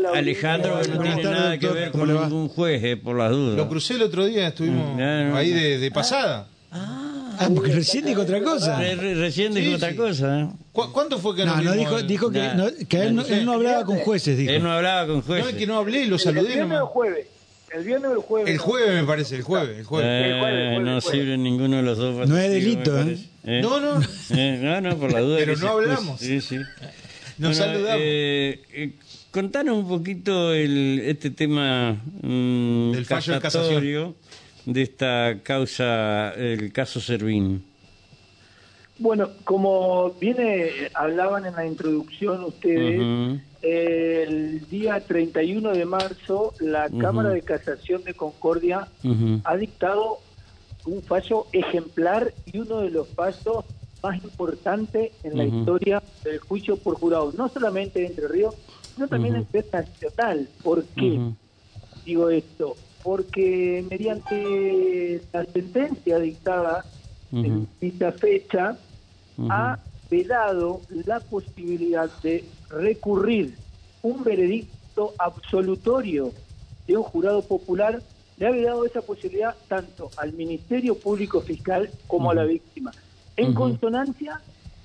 la Alejandro, que no tiene tardes, nada que ver ¿Cómo con ningún juez, eh, por las dudas. Lo crucé el otro día, estuvimos Mm, no, no, ahí no. de, de pasada. Ah, porque recién dijo otra cosa. Re- re- recién dijo Sí, otra sí. cosa. ¿eh? ¿Cu- ¿Cuánto fue que No, nos no dijo, el- dijo que, Nah. no, que él, no, él no hablaba con jueces, dijo. Él no hablaba con No, jueces. es que no hablé, lo El saludé viernes o el jueves. El viernes o el jueves. El no. jueves me parece, el jueves, el jueves. Eh, El jueves, el jueves, no el jueves. sirve ninguno de los dos. No es delito, ¿eh? ¿Eh? No, no, Eh, no, no, por la duda. Pero no hablamos. Sí, sí. nos Bueno, saludamos. Eh, eh, contanos un poquito el, este tema mm, Del fallo de casatorio de esta causa, el caso Servín. Bueno, como viene, hablaban en la introducción ustedes, Ujú. el día 31 de marzo la. Cámara de Casación de Concordia ha dictado un fallo ejemplar y uno de los pasos más importantes en la historia del juicio por jurado, no solamente de Entre Ríos, sino también Ujú. a nivel nacional. ¿Por qué digo esto? Porque mediante la sentencia dictada en dicha fecha, ha vedado la posibilidad de recurrir un veredicto absolutorio de un jurado popular, le ha vedado esa posibilidad tanto al Ministerio Público Fiscal como a la víctima, en consonancia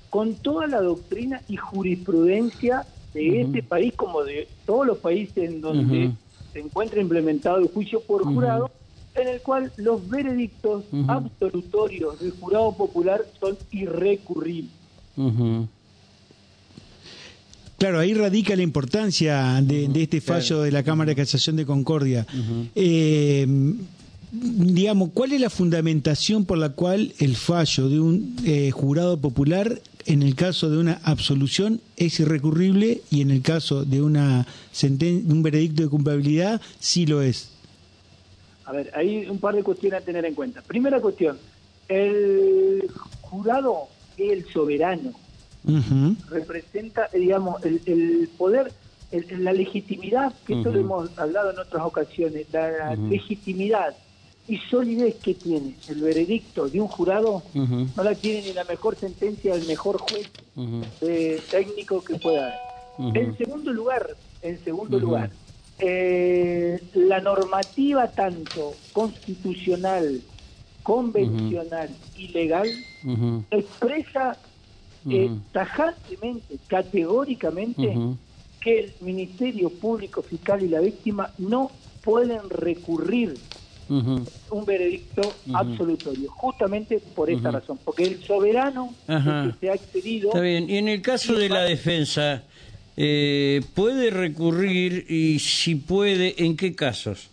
con toda la doctrina y jurisprudencia de este país como de todos los países en donde se encuentra implementado el juicio por jurado, en el cual los veredictos absolutorios del jurado popular son irrecurribles. Claro, ahí radica la importancia de, de este fallo de la Cámara de Casación de Concordia. Eh, digamos, ¿cuál es la fundamentación por la cual el fallo de un eh, jurado popular en el caso de una absolución es irrecurrible y en el caso de una un veredicto de culpabilidad sí lo es? A ver, hay un par de cuestiones a tener en cuenta. Primera cuestión, el jurado es el soberano, representa, digamos, el, el poder, el- la legitimidad, que esto lo hemos hablado en otras ocasiones, la legitimidad y solidez que tiene el veredicto de un jurado, no la tiene ni la mejor sentencia del mejor juez eh, técnico que pueda haber. En segundo lugar, en segundo lugar, eh, la normativa tanto constitucional, convencional y legal expresa eh, tajantemente, categóricamente, que el Ministerio Público Fiscal y la víctima no pueden recurrir Un veredicto absolutorio, justamente por esta razón, porque el soberano Ajá. el que se ha accedido Está bien. Y en el caso de la defensa, eh, ¿puede recurrir y si puede, en qué casos?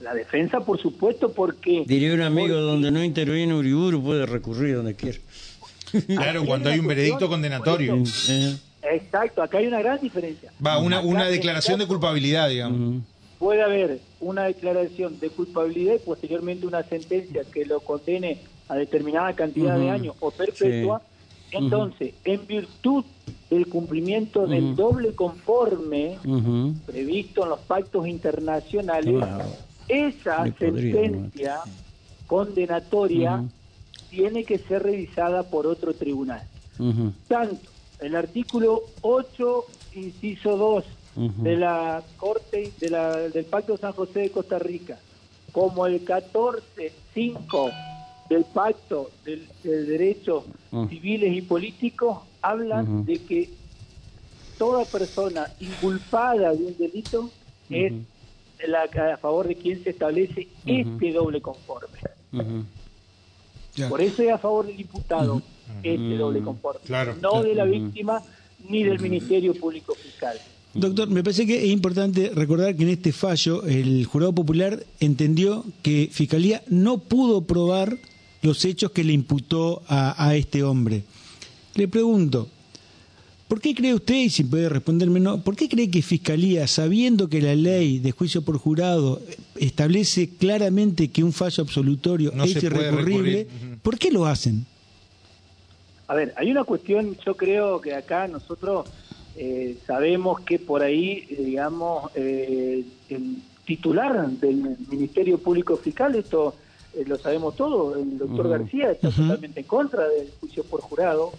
La defensa, por supuesto, porque... Diría un amigo, porque- donde no interviene Uriburu, puede recurrir donde quiera. Claro, cuando hay un veredicto condenatorio. Eh, Exacto, acá hay una gran diferencia. Va, una, una declaración de culpabilidad, digamos. Puede haber una declaración de culpabilidad y posteriormente una sentencia que lo condene a determinada cantidad de años o perpetua. Sí. Entonces, en virtud del cumplimiento del doble conforme previsto en los pactos internacionales, Claro. esa Me podría, sentencia condenatoria tiene que ser revisada por otro tribunal. Tanto el artículo 8, inciso 2 De la Corte de la, del Pacto de San José de Costa Rica, como el 14.5 del Pacto del, del Derecho Ujú. Civiles y Políticos, hablan de que toda persona inculpada de un delito es la, a favor de quien se establece este doble conforme. Por eso es a favor del imputado este doble conforme, Claro, no claro. de la víctima ni del Ministerio Público Fiscal. Doctor, me parece que es importante recordar que en este fallo el jurado popular entendió que Fiscalía no pudo probar los hechos que le imputó a, a este hombre. Le pregunto, ¿por qué cree usted, y si puede responderme no, por qué cree que Fiscalía, sabiendo que la ley de juicio por jurado establece claramente que un fallo absolutorio No es irrecurrible. ¿por qué lo hacen? A ver, hay una cuestión, yo creo que acá nosotros eh, sabemos que por ahí, eh, digamos, eh, el titular del Ministerio Público Fiscal, esto eh, lo sabemos todos, el doctor. García está totalmente en contra del juicio por jurado.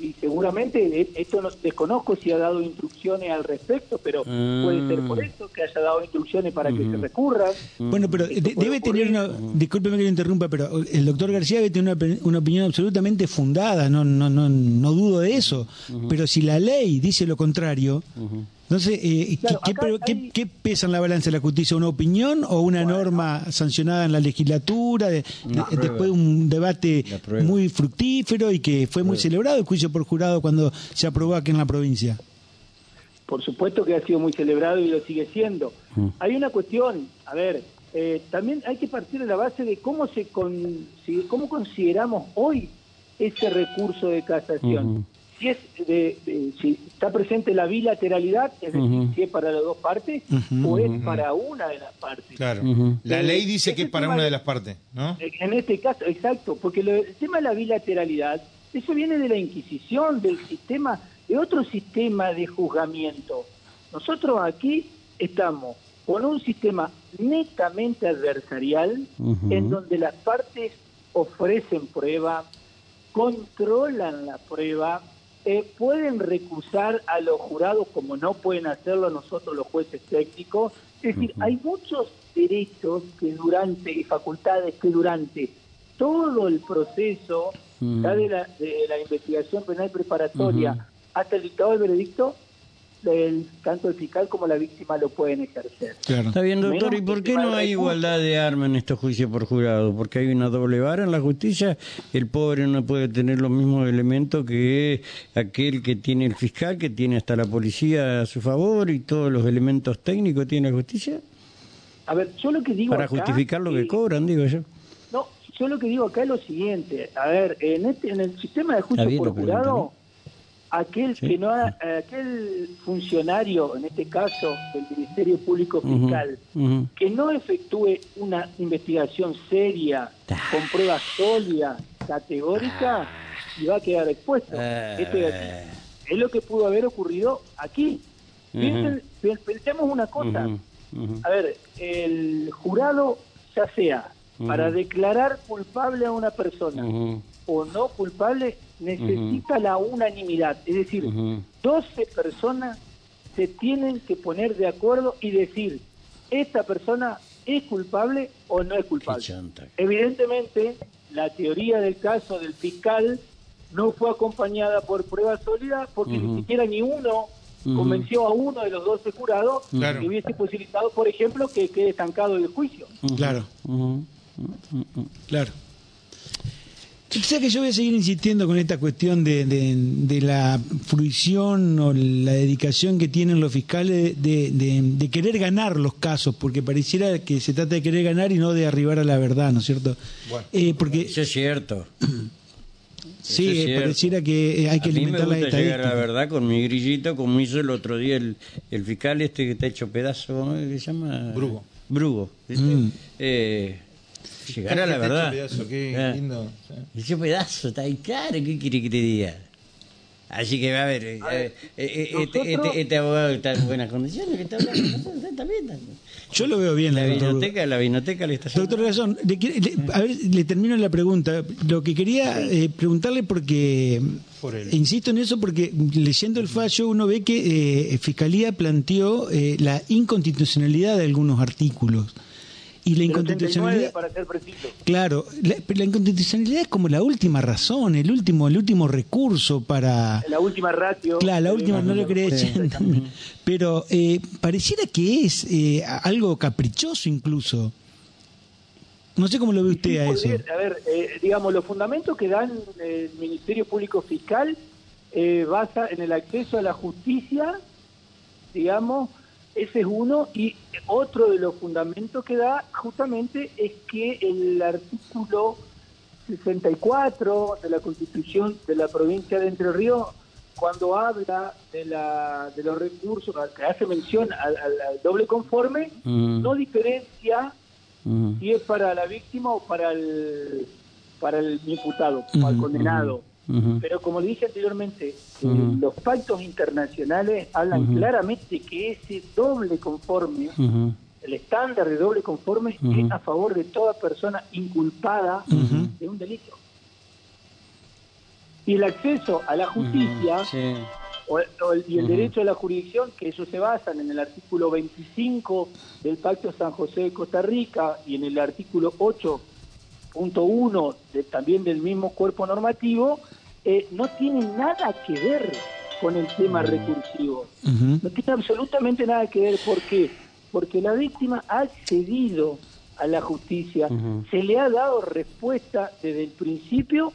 Y seguramente esto no desconozco si ha dado instrucciones al respecto, pero puede ser por eso que haya dado instrucciones para que se recurra. Bueno, pero de- debe tener una, discúlpeme que lo interrumpa, pero el doctor García debe tener una, una opinión absolutamente fundada, no, no, no, no dudo de eso. Pero si la ley dice lo contrario, entonces, eh, Claro, ¿qué, acá qué- qué- hay- qué pesa en la balanza de la justicia? ¿Una opinión o una norma sancionada en la legislatura? de- de- después de un debate muy fructífero y que fue muy celebrado el juicio por jurado cuando se aprobó aquí en la provincia. Por supuesto que ha sido muy celebrado y lo sigue siendo. Hay una cuestión, a ver, eh, también hay que partir de la base de cómo se con, si- cómo consideramos hoy ese recurso de casación. Si es de, de- si está presente la bilateralidad, es decir, Ujú. si es para las dos partes o es para una de las partes. Claro. La ley dice que es para una de- de las partes, ¿no? En este caso, exacto, porque lo- el tema de la bilateralidad, eso viene de la Inquisición, del sistema, de otro sistema de juzgamiento. Nosotros aquí estamos con un sistema netamente adversarial, en donde las partes ofrecen prueba, controlan la prueba, eh, pueden recusar a los jurados como no pueden hacerlo nosotros los jueces técnicos. Es decir, hay muchos derechos que durante y facultades que durante todo el proceso ya de, la, de la investigación penal preparatoria hasta el dictado del veredicto, el, tanto el fiscal como la víctima lo pueden ejercer. Claro. Está bien, doctor. Menos ¿Y por qué no hay recurso. igualdad de armas en estos juicios por jurado? Porque hay una doble vara en la justicia. El pobre no puede tener los mismos elementos que aquel que tiene el fiscal, que tiene hasta la policía a su favor y todos los elementos técnicos tiene la justicia. A ver, yo lo que digo Para acá, justificar lo que eh, cobran, digo yo. No, yo lo que digo acá es lo siguiente. A ver, en este en el sistema de juicio por jurado, aquel Sí. que no ha- aquel funcionario, en este caso del Ministerio Público Fiscal, que no efectúe una investigación seria, con pruebas sólidas, categóricas, y va a quedar expuesto. Ah. Esto es, así. es lo que pudo haber ocurrido aquí. Piensen- pen- pensemos una cosa. A ver, el jurado, ya sea para declarar culpable a una persona. O no culpable, necesita la unanimidad. Es decir, Ujú. 12 personas se tienen que poner de acuerdo y decir, esta persona es culpable o no es culpable. Evidentemente, la teoría del caso del fiscal no fue acompañada por pruebas sólidas porque ni siquiera ni uno convenció a uno de los 12 jurados Claro. que hubiese posibilitado, por ejemplo, que quede estancado el juicio. Claro. Claro. O sea que yo voy a seguir insistiendo con esta cuestión de, de- de la fruición o la dedicación que tienen los fiscales de, de- de querer ganar los casos, porque pareciera que se trata de querer ganar y no de arribar a la verdad, ¿no es cierto? Bueno. Eh, porque Eso es cierto. sí, eso es cierto. pareciera que eh, hay que a mí me alimentar la gusta llegar a la verdad con mi grillito, como hizo el otro día el, el fiscal este que está hecho pedazo, ¿cómo se llama? Brugo. Brugo. ¿viste? Mm. Eh, llegar a la Está hecho verdad. pedazo, qué Ah, lindo. sí. Hecho pedazo, está ahí claro, ¿qué quiere que te diga? Así que, a ver, eh, A ver, eh, eh, nosotros- este, este, este abogado está en buenas condiciones, que está hablando, usted está bien. está bien. Yo lo veo bien, La vinoteca, la vinoteca le está Doctor Razón, le, quiere- le- a ver, le termino la pregunta. Lo que quería eh, preguntarle porque, Por él. insisto en eso porque leyendo el fallo uno ve que eh, Fiscalía planteó eh, la inconstitucionalidad de algunos artículos. Y la inconstitucionalidad... 79, para ser preciso. Claro, la, pero la inconstitucionalidad es como la última razón, el último, el último recurso para... La última ratio. Claro, la última no lo quería sí. decir, pero eh, pareciera que es eh, algo caprichoso incluso. No sé cómo lo ve usted Sí, a eso. A ver, eh, digamos, los fundamentos que dan el Ministerio Público Fiscal eh, basa en el acceso a la justicia, digamos, ese es uno, y otro de los fundamentos que da justamente es que el artículo 64 de la Constitución de la provincia de Entre Ríos, cuando habla de, la, de los recursos, que hace mención al, al- al doble conforme, Mm. no diferencia Ujú. si es para la víctima o para el para el imputado, o al Ujú, condenado. Pero como le dije anteriormente, eh, los pactos internacionales hablan claramente que ese doble conforme, el estándar de doble conforme, es a favor de toda persona inculpada de un delito. Y el acceso a la justicia Sí. o- o el- y el derecho a la jurisdicción, que ellos se basan en el artículo 25 del Pacto San José de Costa Rica y en el artículo 8.1 de, también del mismo cuerpo normativo, eh, no tienen nada que ver con el tema recursivo. Ujú. No tiene absolutamente nada que ver. ¿Por qué? Porque la víctima ha accedido a la justicia, se le ha dado respuesta desde el principio,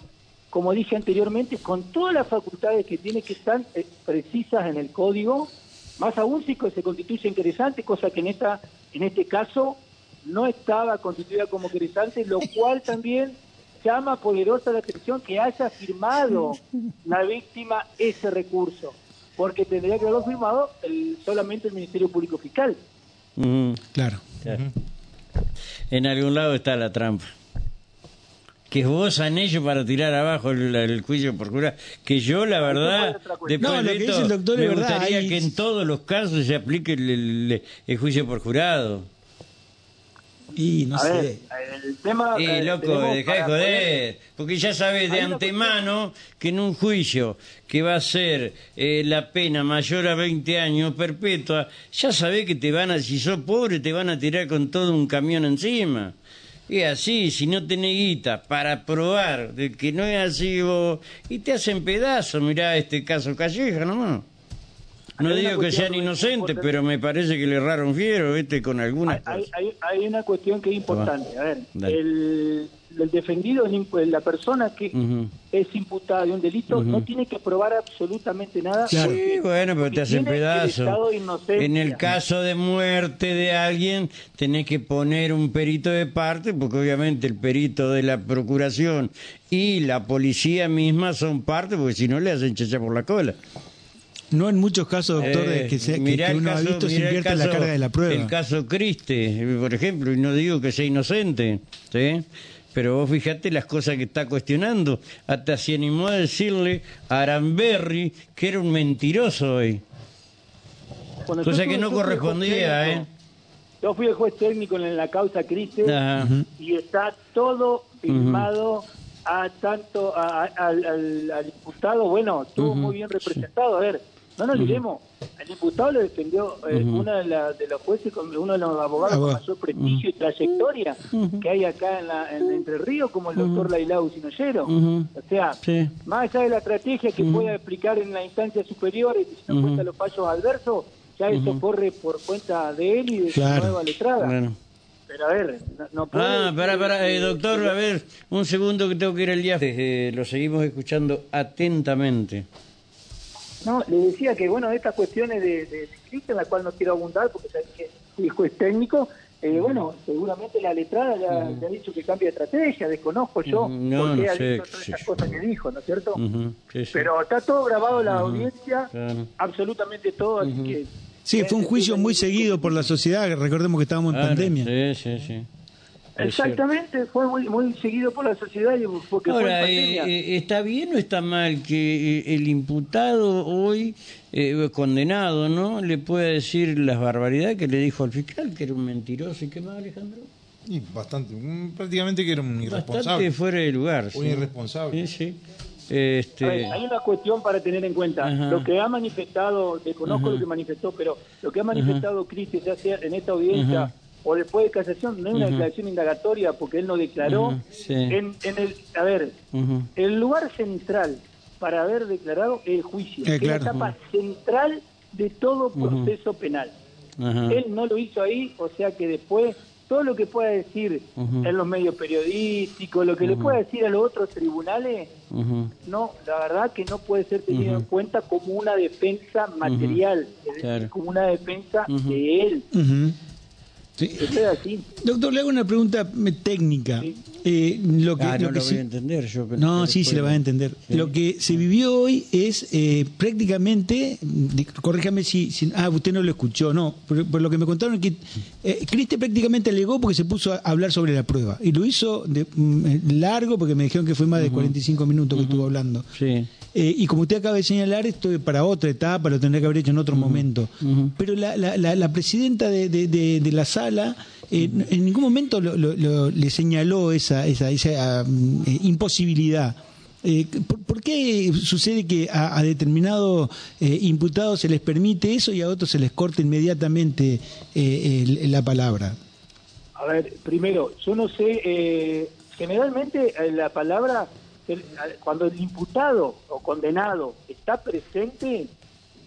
como dije anteriormente, con todas las facultades que tiene que estar eh, precisas en el código, más aún si se constituye en querellante, cosa que en esta en este caso no estaba constituida como querellante, lo cual también llama poderosa la atención que haya firmado la víctima ese recurso, porque tendría que haberlo firmado el- solamente el Ministerio Público Fiscal. Claro. Claro. En algún lado está la trampa. Que vos han hecho para tirar abajo el, el juicio por jurado. Que yo, la verdad, después No, lo de que esto, dice el doctor me es verdad, gustaría ahí- que en todos los casos se aplique el, el- el juicio por jurado. Y no A sé. ver, el tema... Y eh, loco, dejá de poder- joder. Porque ya sabes de antemano que en un juicio que va a ser eh, la pena mayor a 20 años perpetua, ya sabés que te van a, si sos pobre, te van a tirar con todo un camión encima. Y así, si no tenés guita para probar de que no es así vos, y te hacen pedazos, mirá este caso Calleja nomás. No digo que sean inocentes, pero me parece que le erraron fiero, ¿viste? Con algunas Hay, hay, hay una cuestión que es importante. A ver, el, el defendido, la persona que es imputada de un delito, no tiene que probar absolutamente nada. Claro. porque- Sí, bueno, pero te hacen pedazos. En el caso de muerte de alguien, tenés que poner un perito de parte, porque obviamente el perito de la procuración y la policía misma son parte, porque si no le hacen chacha por la cola. No en muchos casos, doctor, Eh, de que, se- que- que el uno ha caso- visto se mirá el invierte la caso- carga de la prueba. El caso Criste, por ejemplo, y no digo que sea inocente, ¿sí? Pero vos fijate las cosas que está cuestionando. Hasta se animó a decirle a Aramberri que era un mentiroso hoy. Cuando Cosa que no correspondía, técnico, ¿eh. Yo fui el juez técnico en la causa Criste y está todo firmado a tanto a- a- al, al- al imputado, bueno, estuvo muy bien representado. A ver, no nos olvidemos, al imputado le defendió eh, una de, la- de los jueces, con- uno de los abogados con Abogado. mayor prestigio y trayectoria que hay acá en, la, en Entre Ríos, como el doctor Lailau Sinoyero. Ujú. O sea, Sí. más allá de la estrategia que pueda explicar en la instancia superior y si no cuenta los fallos adversos, ya eso corre por cuenta de él y de Claro. su nueva letrada. Bueno. Pero a ver, no, no puede Ah, para, para, que- doctor, a ver, un segundo que tengo que ir al día. Eh, lo seguimos escuchando atentamente. No, le decía que, bueno, estas cuestiones de, de ciclista, en la cual no quiero abundar porque sabés que fui juez técnico, eh, bueno, seguramente la letrada ya, ya ha dicho que cambia de estrategia, desconozco yo no, por qué no ha sé, dicho todas esas cosas que dijo, ¿no es cierto? Ujú, sí, sí. Pero está todo grabado la audiencia, Claro. absolutamente todo, así que... Sí, fue un juicio muy seguido por la sociedad. Recordemos que estábamos en Claro, pandemia. Sí, sí, sí. Exactamente, fue muy, muy seguido por la sociedad y porque fue en Ahora, pandemia. eh, eh, ¿está bien o está mal que eh, el imputado hoy, eh, condenado, ¿no? Le pueda decir las barbaridades que le dijo al fiscal, que era un mentiroso y qué más, Alejandro? Y bastante, prácticamente que era un Bastante irresponsable. fuera de lugar. Un sí. irresponsable. Sí, sí. Ver, Este, hay una cuestión para tener en cuenta. Ajá. Lo que ha manifestado, desconozco Ajá. lo que manifestó, pero lo que ha manifestado Cristi, ya sea en esta audiencia Ajá. O después de casación, no es una declaración indagatoria porque él no declaró. Sí. en, en el, a ver, el lugar central para haber declarado es el juicio, Eh, que es la etapa central de todo proceso penal. Él no lo hizo ahí, o sea que después todo lo que pueda decir en los medios periodísticos, lo que le pueda decir a los otros tribunales, no, la verdad que no puede ser tenido en cuenta como una defensa material, es decir, Claro. como una defensa de él. Sí. Doctor, le hago una pregunta técnica. Eh, lo que, Ah, lo no que lo sí- voy a entender yo. pero- No, pero sí, se le va a entender. Sí. Lo que se vivió hoy es eh, prácticamente, corríjame si, si- Ah, usted no lo escuchó, no. Por, por lo que me contaron es que eh, Criste prácticamente alegó porque se puso a hablar sobre la prueba. Y lo hizo de, mm, eh, largo porque me dijeron que fue más de 45 minutos que estuvo hablando. Sí. Eh, y como usted acaba de señalar, esto es para otra etapa, lo tendría que haber hecho en otro momento. Pero la, la, la, la presidenta de, de, de- de la sala eh, en ningún momento lo- lo- lo- le señaló esa, esa, esa mm, eh, imposibilidad Eh, ¿por, por qué sucede que a, a determinados eh, imputados se les permite eso y a otros se les corta inmediatamente eh, el- la palabra? A ver, primero, yo no sé, eh, generalmente eh, la palabra, el- cuando el imputado o condenado está presente,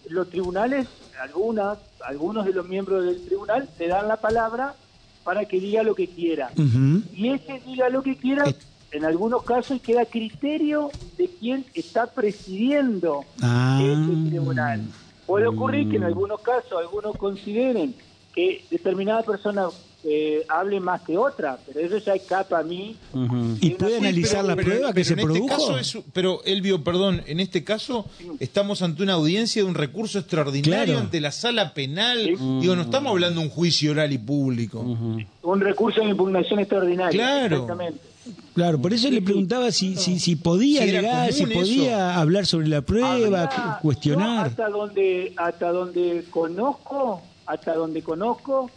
los tribunales, algunas, algunos de los miembros del tribunal le dan la palabra para que diga lo que quiera. Y ese diga lo que quiera, Eh. en algunos casos queda criterio de quien está presidiendo Ah. ese tribunal. Puede ocurrir que en algunos casos algunos consideren que determinada persona eh, hable más que otra, pero eso ya escapa a mí. ¿Y puede analizar la pero- prueba que pero se en este produjo? caso es- pero Elvio, perdón, en este caso estamos ante una audiencia de un recurso extraordinario Claro. ante la sala penal. Sí. Digo, no estamos hablando de un juicio oral y público. Un recurso de impugnación extraordinaria. Claro. Exactamente. Claro, por eso le preguntaba si, si, si podía Si era alegar, si podía hablar sobre la prueba, cuestionar. hasta donde, hasta donde conozco, hasta donde conozco,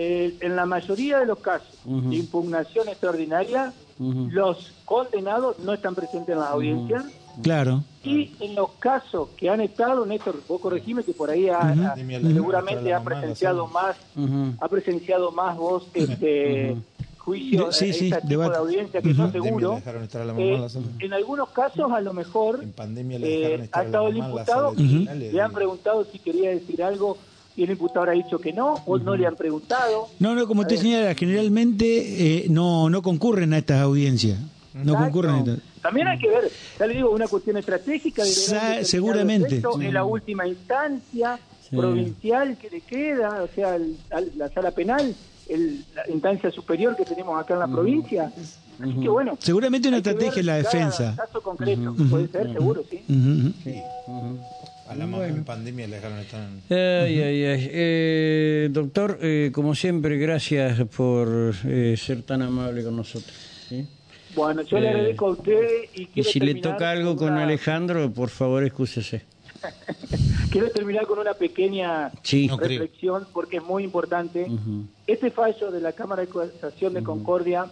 eh, en la mayoría de los casos de impugnación extraordinaria, los condenados no están presentes en las audiencias. Claro. Y en los casos que han estado, Néstor, vos corregime que por ahí ha- seguramente ha presenciado más, Ujú. ha presenciado más vos este juicio, Sí, eh, sí, este tipo de audiencia que yo seguro. le dejaron estar a la mamá Eh, en la sala. en algunos casos a lo mejor En pandemia le eh, ha estado el imputado y le han preguntado si quería decir algo y el imputado habrá dicho que no o no le han preguntado. No, no, como usted Eh, señala, generalmente eh, no, no concurren a estas audiencias. No Exacto. concurren a estas. También hay que ver, ya le digo, una cuestión estratégica. de Sa- seguramente. efecto En la última instancia Sí. provincial que le queda, o sea, el- al- la sala penal, el- la instancia superior que tenemos acá en la provincia. Así que bueno. Seguramente una estrategia en la defensa. Caso concreto, puede ser, seguro, sí. Sí. A la mamá en pandemia le dejaron estar en... Ay, ay, ay. Eh, doctor, eh, como siempre, gracias por eh, ser tan amable con nosotros. ¿sí? Bueno, yo le agradezco a ustedes y Y si le toca algo con una- Alejandro, por favor, excúsese. Quiero terminar con una pequeña Sí. Reflexión porque es muy importante. Este fallo de la Cámara de Casación de Concordia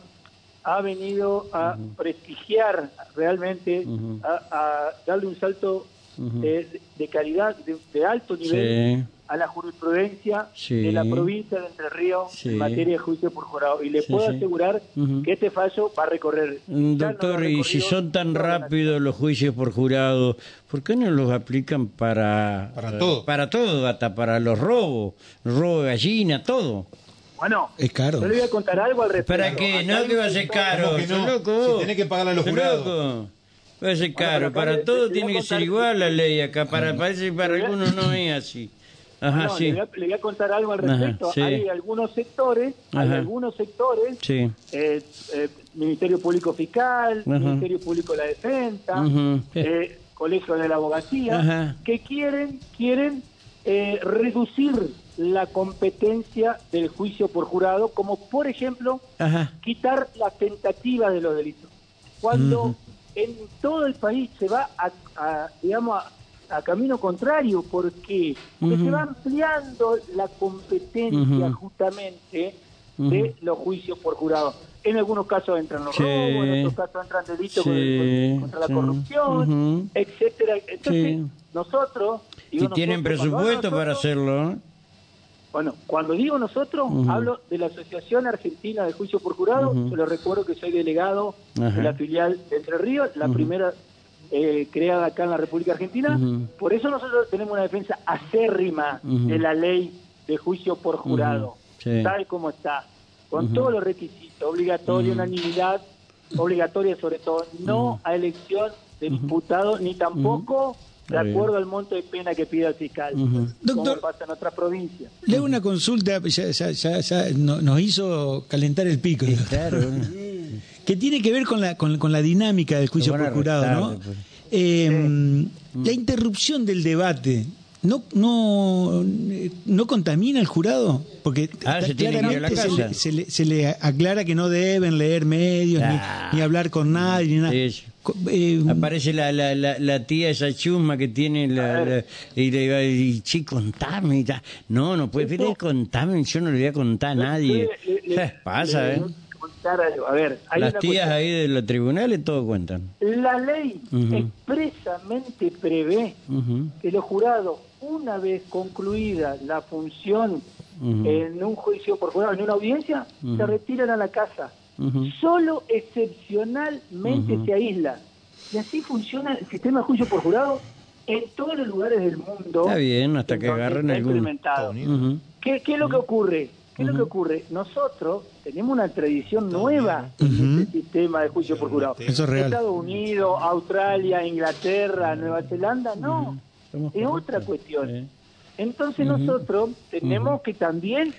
ha venido a prestigiar realmente, a darle un salto Ujú. de, de calidad, de, de alto nivel Sí. a la jurisprudencia Sí. de la provincia de Entre Ríos Sí. en materia de juicio por jurado. Y le Sí, puedo sí. asegurar que este fallo va a recorrer. No Doctor, y si son tan rápidos los juicios por jurado, ¿por qué no los aplican para Para eh, todo. Para todo, hasta para los robos, robo de gallina, todo. Bueno, Es caro. yo le voy a contar algo al respecto. ¿Para qué? No que va a ser caro, ¿Cómo que no? loco. Si tenés que pagar a los jurados. loco. Va a ser Bueno, caro, acá para le- todo le voy a tiene que ser igual la ley acá, para, parece que para algunos no es así. Ajá, No, sí. le, voy a, le voy a contar algo al Ajá, respecto. sí. Hay algunos sectores, hay Ajá. algunos sectores, Sí. eh, eh, Ministerio Público Fiscal, Ajá. Ministerio Público de la Defensa, eh, Colegio de la Abogacía, Ajá. que quieren quieren eh, reducir la competencia del juicio por jurado, como por ejemplo Ajá. quitar la tentativa de los delitos. Cuando en todo el país se va a, a, digamos, a, a camino contrario, porque Porque se va ampliando la competencia justamente de los juicios por jurado. En algunos casos entran los Sí. robos, en otros casos entran delitos Sí, contra la sí. corrupción, etcétera. Entonces, nosotros... Si tienen presupuesto para hacerlo. ¿eh? Bueno, cuando digo nosotros, hablo de la Asociación Argentina de Juicio por Jurado. Yo les recuerdo que soy delegado de la filial de Entre Ríos, la primera eh, creada acá en la República Argentina. Por eso nosotros tenemos una defensa acérrima de la ley de juicio por jurado. Sí. tal como está, con todos los requisitos, obligatoria, unanimidad, obligatoria sobre todo, no a elección de diputado, ni tampoco de acuerdo al monto de pena que pida el fiscal. Doctor- como pasa en otras provincias. Le una consulta, ya, ya, ya, ya no- nos hizo calentar el pico. Claro. que tiene que ver con la, con, con la dinámica del juicio arrestar ¿no? Eh, La interrupción del debate. ¿No, no, ¿No contamina al jurado? Porque Ah, se tiene que ir a la claramente se casa. le, se, le, se le aclara que no deben leer medios, ni- Ah. ni, hablar con nadie, ni nada. Eh, Aparece la, la, la, la tía esa chusma que tiene la, la- y le va y sí, contame. y. No, no puede contame, yo no le voy a contar a nadie. Le- le- Pasa, le- ¿eh? A ver, hay Las una tías cuestión. ahí de los tribunales todo cuentan. La ley expresamente prevé que los jurados, una vez concluida la función en un juicio por jurado, en una audiencia, se retiran a la casa. Solo excepcionalmente se aísla. Y así funciona el sistema de juicio por jurado en todos los lugares del mundo. Está bien, hasta que agarren algún-. ¿Qué, qué es lo que ocurre? ¿Qué es lo que ocurre? Nosotros tenemos una tradición nueva en Ujú. este sistema de juicio por jurado. Eso es real. Estados Unidos, Australia, Inglaterra, Nueva Zelanda, no. Es otra cuestión. Entonces nosotros tenemos que también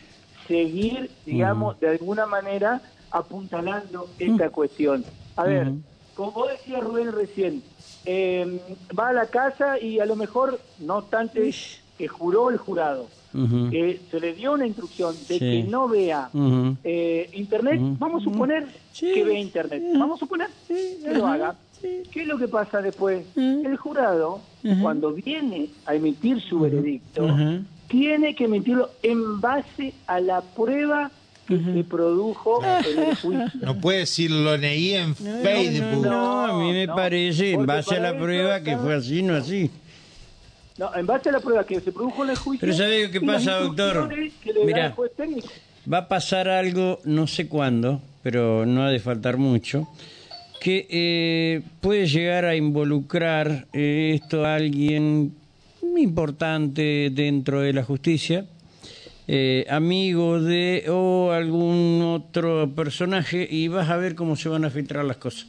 seguir, digamos, de alguna manera apuntalando esta cuestión. A ver, como vos decías Rubén recién, eh, va a la casa y a lo mejor, no obstante que juró el jurado, Ujú. que se le dio una instrucción de Sí. que no vea eh, internet, vamos a suponer Sí. que ve internet. Vamos a suponer que lo haga. ¿Qué es lo que pasa después? El jurado, cuando viene a emitir su veredicto, tiene que emitirlo en base a la prueba que se produjo en el juicio. No puede decir lo leí en Facebook. No, a mí me no, parece, en base a la prueba, que fue así, no así. No, en base a la prueba que se produjo en el juicio. Pero ¿sabe qué pasa, doctor? técnico. Va a pasar algo, no sé cuándo, pero no ha de faltar mucho, que eh, puede llegar a involucrar eh, esto a alguien importante dentro de la justicia, eh, amigo de o algún otro personaje, y vas a ver cómo se van a filtrar las cosas.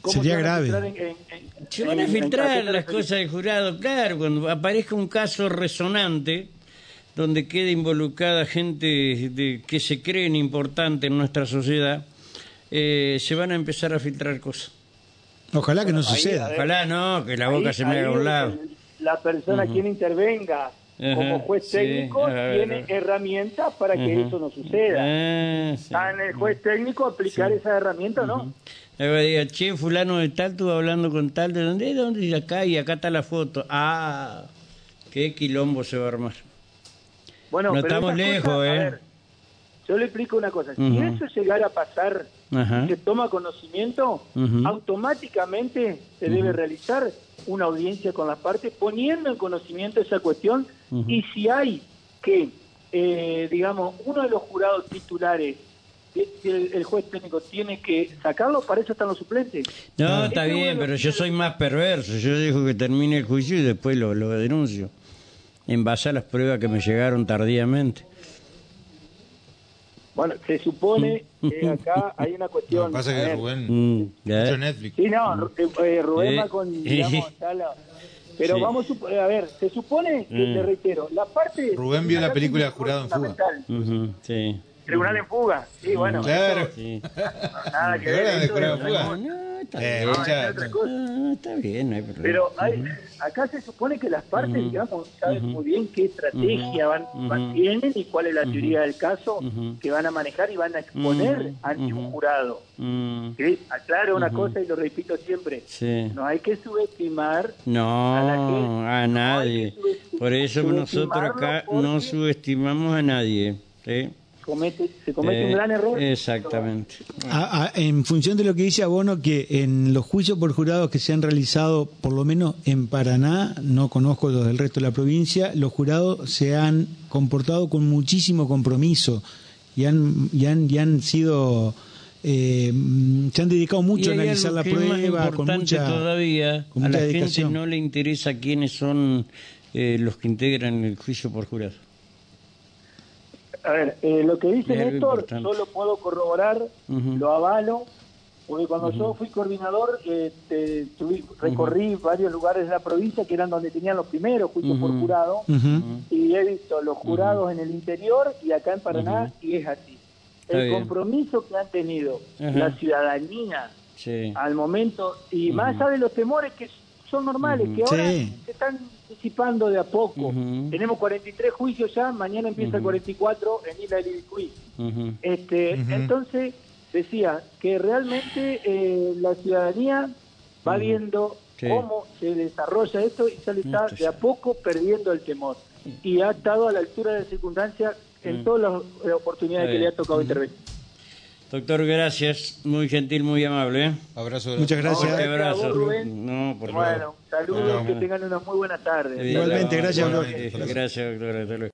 ¿Cómo Sería se van a grave. filtrar en- en- en- Se van a en- en- ¿a filtrar las cosas del jurado, claro, cuando aparezca un caso resonante donde quede involucrada gente de, que se creen importante en nuestra sociedad, eh, se van a empezar a filtrar cosas. Ojalá que no ahí, suceda. ver, Ojalá no, que la boca Ahí- se me haga a un lado. La persona quien intervenga Ajá, como juez sí, técnico ver, tiene herramientas para que eso no suceda. Ah, sí. Está en el juez técnico aplicar esa herramienta o no. Diga, che, fulano de tal, tú hablando con tal, ¿de dónde? ¿De dónde? Y acá, y acá está la foto. Ah, qué quilombo se va a armar. Bueno, No pero estamos lejos, cosas, a ¿eh? ver, yo le explico una cosa. Si eso llegara a pasar Ajá. y se toma conocimiento, automáticamente se debe realizar una audiencia con las partes poniendo en conocimiento esa cuestión y si hay que, eh, digamos, uno de los jurados titulares, el, el juez técnico tiene que sacarlo, para eso están los suplentes. No, está bien, pero yo soy más perverso. Yo dejo que termine el juicio y después lo, lo denuncio. En base a las pruebas que me llegaron tardíamente. Bueno, se supone que acá hay una Lo cuestión. que pasa que Rubén, Mm, Netflix. Sí, no, eh, eh, Rubén va con, digamos, la- Pero Sí. vamos a ver, se supone, que, Mm. te reitero, la parte... Rubén vio la película Jurado en fuga. sí. Tribunal en fuga, sí, bueno. Claro. eso, Sí. nada que ¿Te ver. de fuga? No, está Eh, bien. mucha- está no hay problema. Pero hay, acá se supone que las partes, digamos, saben muy bien qué estrategia van, van- tienen y cuál es la teoría del caso que van a manejar y van a exponer ante un jurado. Mm, ¿sí? Aclaro una cosa y lo repito siempre. sí. No hay que subestimar No, a la gente. a nadie. No Por eso nosotros acá no subestimamos a nadie. ¿sí? Comete, se comete Eh, un gran error. Exactamente. A- a- en función de lo que dice Abono, que en los juicios por jurados que se han realizado, por lo menos en Paraná, no conozco los del resto de la provincia, los jurados se han comportado con muchísimo compromiso y han, y han, y han sido, eh, mm, se han dedicado mucho a analizar la prueba con importante mucha... todavía, con a mucha la gente dedicación. no le interesa quiénes son eh, los que integran el juicio por jurado. A ver, eh, lo que dice Néstor, importante. yo lo puedo corroborar, lo avalo, porque cuando yo fui coordinador, eh, te- recorrí varios lugares de la provincia que eran donde tenían los primeros juicios por jurado, y he visto los jurados en el interior y acá en Paraná, y es así. Está el bien. compromiso que han tenido la ciudadanía Sí. al momento, y más allá de los temores que son normales, que ahora Sí. se están disipando de a poco. Ujú. Tenemos 43 juicios ya, mañana empieza el Ujú. 44 en Isla del Ibicuí. Este. Entonces, decía que realmente eh, la ciudadanía va viendo Sí. cómo se desarrolla esto y se le está de a poco perdiendo el temor. Y ha estado a la altura de la circunstancia en todas las eh, oportunidades que le ha tocado intervenir. Doctor, gracias. Muy gentil, muy amable. ¿eh? Abrazo. Muchas gracias. Vos, abrazo. Rubén. No, por Bueno, favor. saludos, No, que tengan una muy buena tarde. Igualmente, gracias, doctor. Gracias, doctor. Hasta luego.